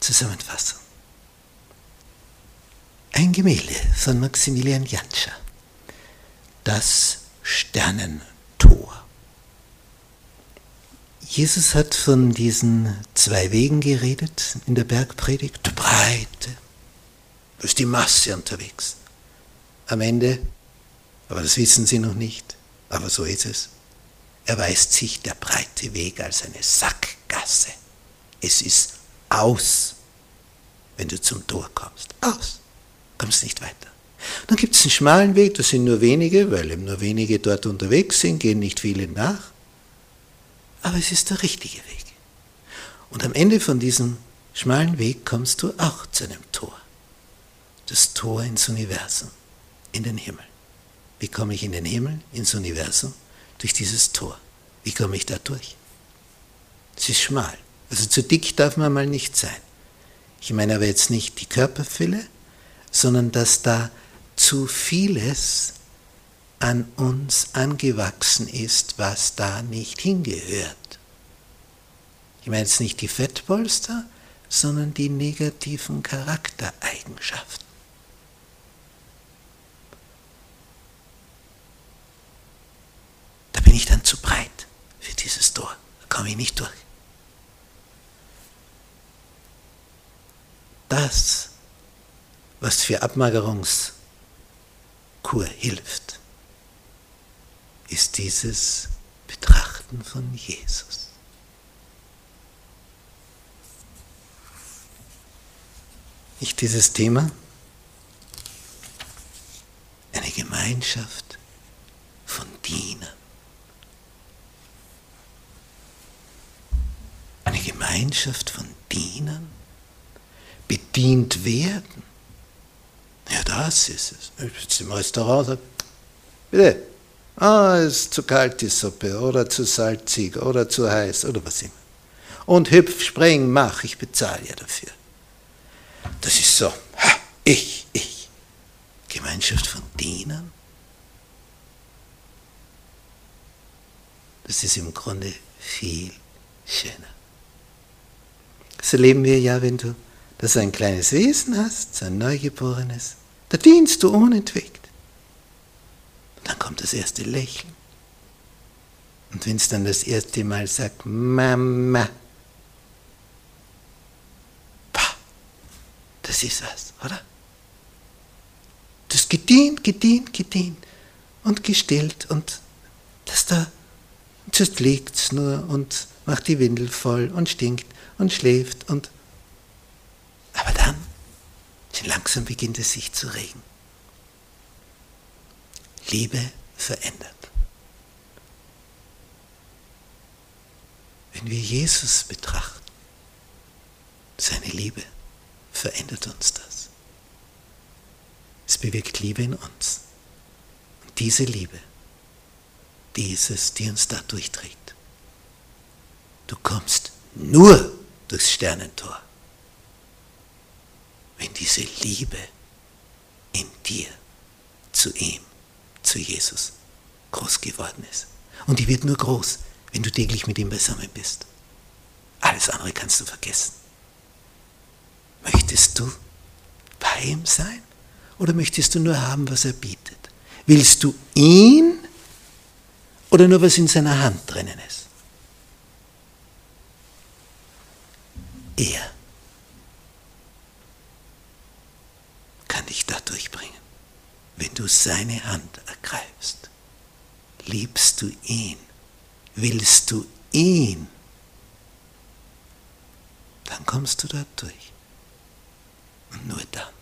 Zusammenfassung. Ein Gemälde von Maximilian Jantscher. Das Sternentor. Jesus hat von diesen zwei Wegen geredet in der Bergpredigt. Der Breite. Da ist die Masse unterwegs. Am Ende, aber das wissen Sie noch nicht, aber so ist es, erweist sich der breite Weg als eine Sackgasse. Es ist aus, wenn du zum Tor kommst. Aus. Kommst nicht weiter. Dann gibt es einen schmalen Weg, das sind nur wenige, weil eben nur wenige dort unterwegs sind, gehen nicht viele nach. Aber es ist der richtige Weg. Und am Ende von diesem schmalen Weg kommst du auch zu einem Tor. Das Tor ins Universum, in den Himmel. Wie komme ich in den Himmel, ins Universum? Durch dieses Tor. Wie komme ich da durch? Es ist schmal. Also zu dick darf man mal nicht sein. Ich meine aber jetzt nicht die Körperfülle, sondern dass da zu vieles an uns angewachsen ist, was da nicht hingehört. Ich meine jetzt nicht die Fettpolster, sondern die negativen Charaktereigenschaften. Da bin ich dann zu breit für dieses Tor. Da komme ich nicht durch. Das, was für Abmagerungskur hilft, ist dieses Betrachten von Jesus. Ich dieses Thema, eine Gemeinschaft von Dienern. Eine Gemeinschaft von Dienern, bedient werden. Ja, das ist es. Ich bin im Restaurant und sage, bitte, ah, es ist zu kalt die Suppe oder zu salzig oder zu heiß oder was immer. Und hüpf, spring, mach, ich bezahle ja dafür. Das ist so, ha, ich, ich. Gemeinschaft von Dienern. Das ist im Grunde viel schöner. Das erleben wir ja, wenn du dass du ein kleines Wesen hast, so ein Neugeborenes, da dienst du unentwegt. Und dann kommt das erste Lächeln. Und wenn es dann das erste Mal sagt, Mama, pah, das ist was, oder? Das gedient, gedient, gedient und gestillt und das da, zuerst liegt es nur und macht die Windel voll und stinkt und schläft und langsam beginnt es sich zu regen. Liebe verändert. Wenn wir Jesus betrachten, seine Liebe, verändert uns das. Es bewirkt Liebe in uns. Und diese Liebe, dieses, die uns da durchträgt. Du kommst nur durchs Sternentor wenn diese Liebe in dir zu ihm, zu Jesus, groß geworden ist. Und die wird nur groß, wenn du täglich mit ihm beisammen bist. Alles andere kannst du vergessen. Möchtest du bei ihm sein oder möchtest du nur haben, was er bietet? Willst du ihn oder nur was in seiner Hand drinnen ist? Er wenn du seine Hand ergreifst? Liebst du ihn? Willst du ihn? Dann kommst du dort durch. Und nur dann.